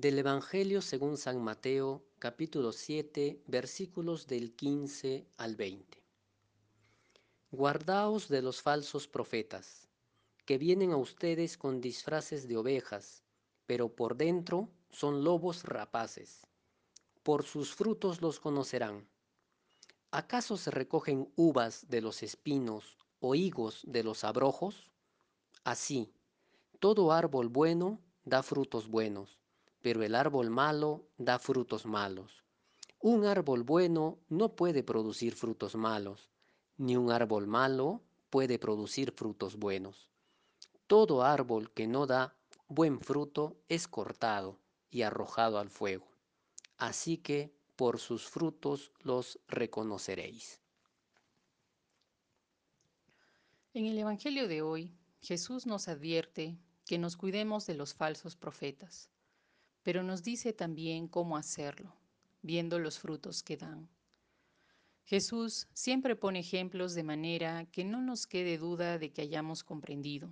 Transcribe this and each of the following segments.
Del Evangelio según San Mateo, capítulo 7, versículos del 15 al 20. Guardaos de los falsos profetas, que vienen a ustedes con disfraces de ovejas, pero por dentro son lobos rapaces. Por sus frutos los conocerán. ¿Acaso se recogen uvas de los espinos o higos de los abrojos? Así, todo árbol bueno da frutos buenos, pero el árbol malo da frutos malos. Un árbol bueno no puede producir frutos malos, ni un árbol malo puede producir frutos buenos. Todo árbol que no da buen fruto es cortado y arrojado al fuego. Así que por sus frutos los reconoceréis. En el Evangelio de hoy, Jesús nos advierte que nos cuidemos de los falsos profetas, pero nos dice también cómo hacerlo, viendo los frutos que dan. Jesús siempre pone ejemplos de manera que no nos quede duda de que hayamos comprendido.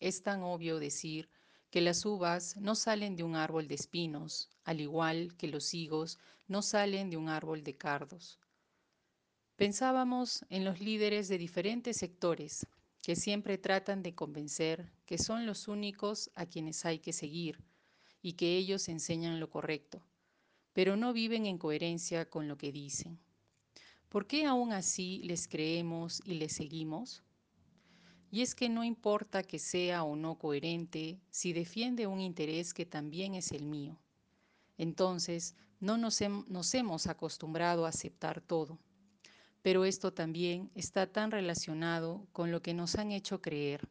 Es tan obvio decir que las uvas no salen de un árbol de espinos, al igual que los higos no salen de un árbol de cardos. Pensábamos en los líderes de diferentes sectores que siempre tratan de convencer que son los únicos a quienes hay que seguir y que ellos enseñan lo correcto, pero no viven en coherencia con lo que dicen. ¿Por qué aún así les creemos y les seguimos? Y es que no importa que sea o no coherente si defiende un interés que también es el mío. Entonces, no nos, nos, hemos acostumbrado a aceptar todo. Pero esto también está tan relacionado con lo que nos han hecho creer.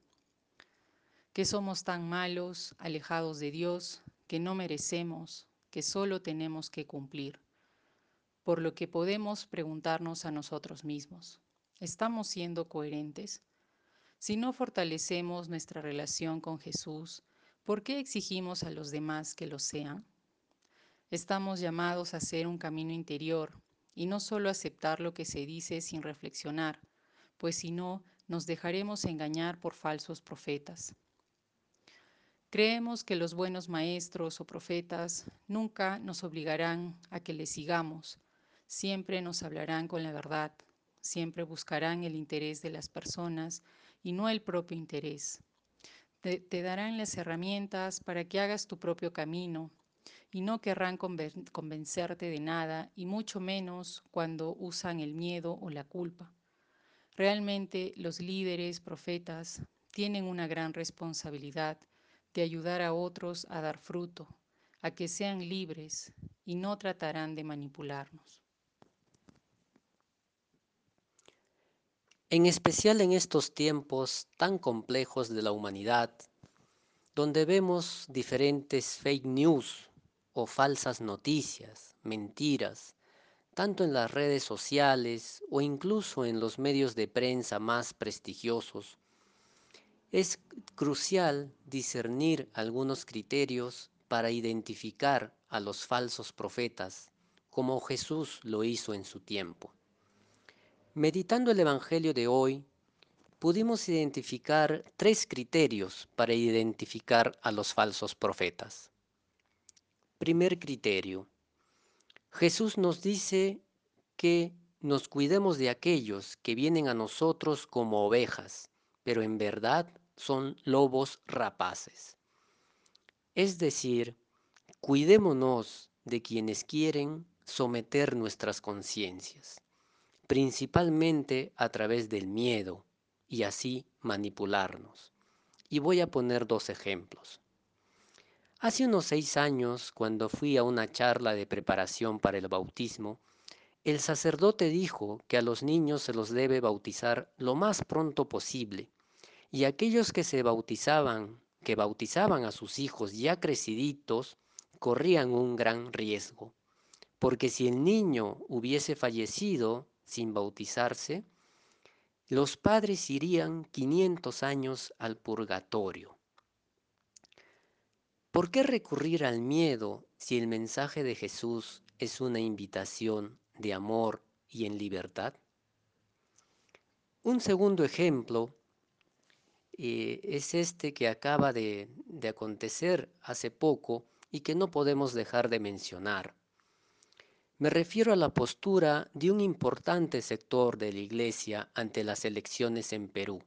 Que somos tan malos, alejados de Dios, que no merecemos, que solo tenemos que cumplir por lo que podemos preguntarnos a nosotros mismos, ¿estamos siendo coherentes? Si no fortalecemos nuestra relación con Jesús, ¿por qué exigimos a los demás que lo sean? Estamos llamados a hacer un camino interior y no solo aceptar lo que se dice sin reflexionar, pues si no, nos dejaremos engañar por falsos profetas. Creemos que los buenos maestros o profetas nunca nos obligarán a que les sigamos, siempre nos hablarán con la verdad, siempre buscarán el interés de las personas y no el propio interés. Te, darán las herramientas para que hagas tu propio camino y no querrán convencerte de nada y mucho menos cuando usan el miedo o la culpa. Realmente los líderes, profetas, tienen una gran responsabilidad de ayudar a otros a dar fruto, a que sean libres y no tratarán de manipularnos. En especial en estos tiempos tan complejos de la humanidad, donde vemos diferentes fake news o falsas noticias, mentiras, tanto en las redes sociales o incluso en los medios de prensa más prestigiosos, es crucial discernir algunos criterios para identificar a los falsos profetas, como Jesús lo hizo en su tiempo. Meditando el Evangelio de hoy, pudimos identificar tres criterios para identificar a los falsos profetas. Primer criterio. Jesús nos dice que nos cuidemos de aquellos que vienen a nosotros como ovejas, pero en verdad son lobos rapaces. Es decir, cuidémonos de quienes quieren someter nuestras conciencias principalmente a través del miedo y así manipularnos. Y voy a poner dos ejemplos. Hace unos seis años, cuando fui a una charla de preparación para el bautismo, el sacerdote dijo que a los niños se los debe bautizar lo más pronto posible, y aquellos que se bautizaban, que bautizaban a sus hijos ya creciditos, corrían un gran riesgo, porque si el niño hubiese fallecido sin bautizarse, los padres irían 500 años al purgatorio. ¿Por qué recurrir al miedo si el mensaje de Jesús es una invitación de amor y en libertad? Un segundo ejemplo eh, es este que acaba de, de acontecer hace poco y que no podemos dejar de mencionar. Me refiero a la postura de un importante sector de la Iglesia ante las elecciones en Perú.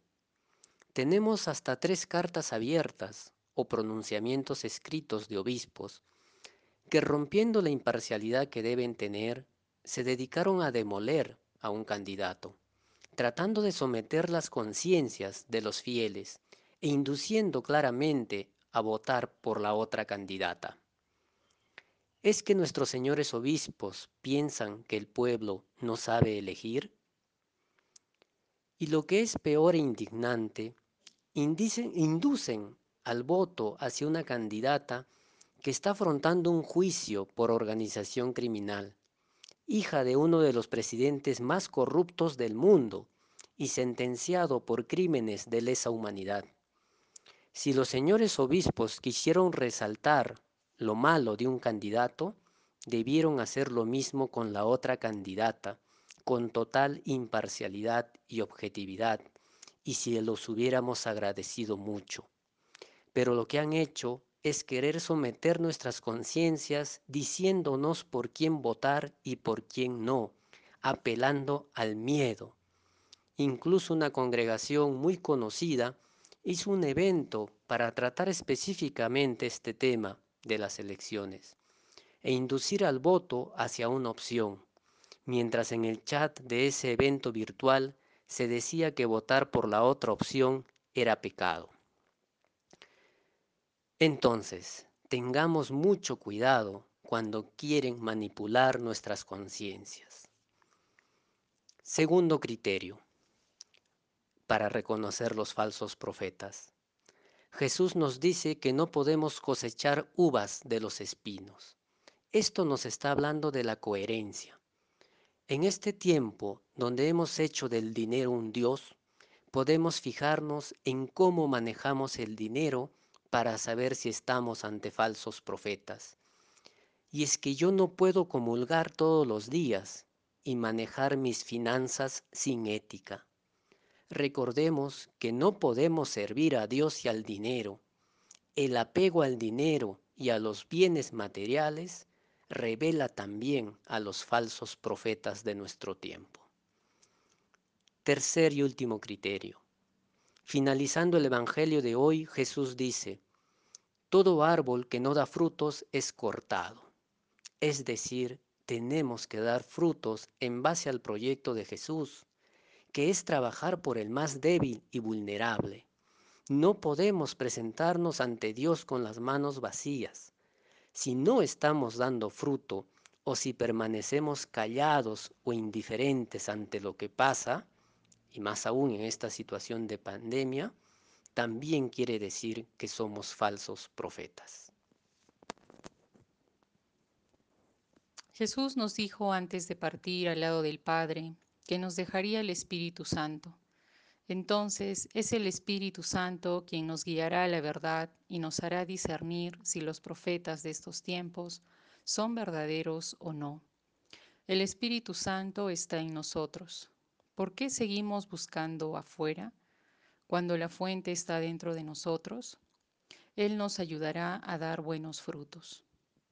Tenemos hasta tres cartas abiertas o pronunciamientos escritos de obispos que rompiendo la imparcialidad que deben tener, se dedicaron a demoler a un candidato, tratando de someter las conciencias de los fieles e induciendo claramente a votar por la otra candidata. ¿Es que nuestros señores obispos piensan que el pueblo no sabe elegir? Y lo que es peor e indignante, inducen al voto hacia una candidata que está afrontando un juicio por organización criminal, hija de uno de los presidentes más corruptos del mundo y sentenciado por crímenes de lesa humanidad. Si los señores obispos quisieron resaltar lo malo de un candidato, debieron hacer lo mismo con la otra candidata, con total imparcialidad y objetividad, y si los hubiéramos agradecido mucho. Pero lo que han hecho es querer someter nuestras conciencias diciéndonos por quién votar y por quién no, apelando al miedo. Incluso una congregación muy conocida hizo un evento para tratar específicamente este tema de las elecciones e inducir al voto hacia una opción, mientras en el chat de ese evento virtual se decía que votar por la otra opción era pecado. Entonces, tengamos mucho cuidado cuando quieren manipular nuestras conciencias. Segundo criterio para reconocer los falsos profetas. Jesús nos dice que no podemos cosechar uvas de los espinos. Esto nos está hablando de la coherencia. En este tiempo donde hemos hecho del dinero un Dios, podemos fijarnos en cómo manejamos el dinero para saber si estamos ante falsos profetas. Y es que yo no puedo comulgar todos los días y manejar mis finanzas sin ética. Recordemos que no podemos servir a Dios y al dinero. El apego al dinero y a los bienes materiales revela también a los falsos profetas de nuestro tiempo. Tercer y último criterio. Finalizando el Evangelio de hoy, Jesús dice, todo árbol que no da frutos es cortado. Es decir, tenemos que dar frutos en base al proyecto de Jesús, que es trabajar por el más débil y vulnerable. No podemos presentarnos ante Dios con las manos vacías. Si no estamos dando fruto o si permanecemos callados o indiferentes ante lo que pasa, y más aún en esta situación de pandemia, también quiere decir que somos falsos profetas. Jesús nos dijo antes de partir al lado del Padre que nos dejaría el Espíritu Santo. Entonces es el Espíritu Santo quien nos guiará a la verdad y nos hará discernir si los profetas de estos tiempos son verdaderos o no. El Espíritu Santo está en nosotros. ¿Por qué seguimos buscando afuera? Cuando la fuente está dentro de nosotros, Él nos ayudará a dar buenos frutos.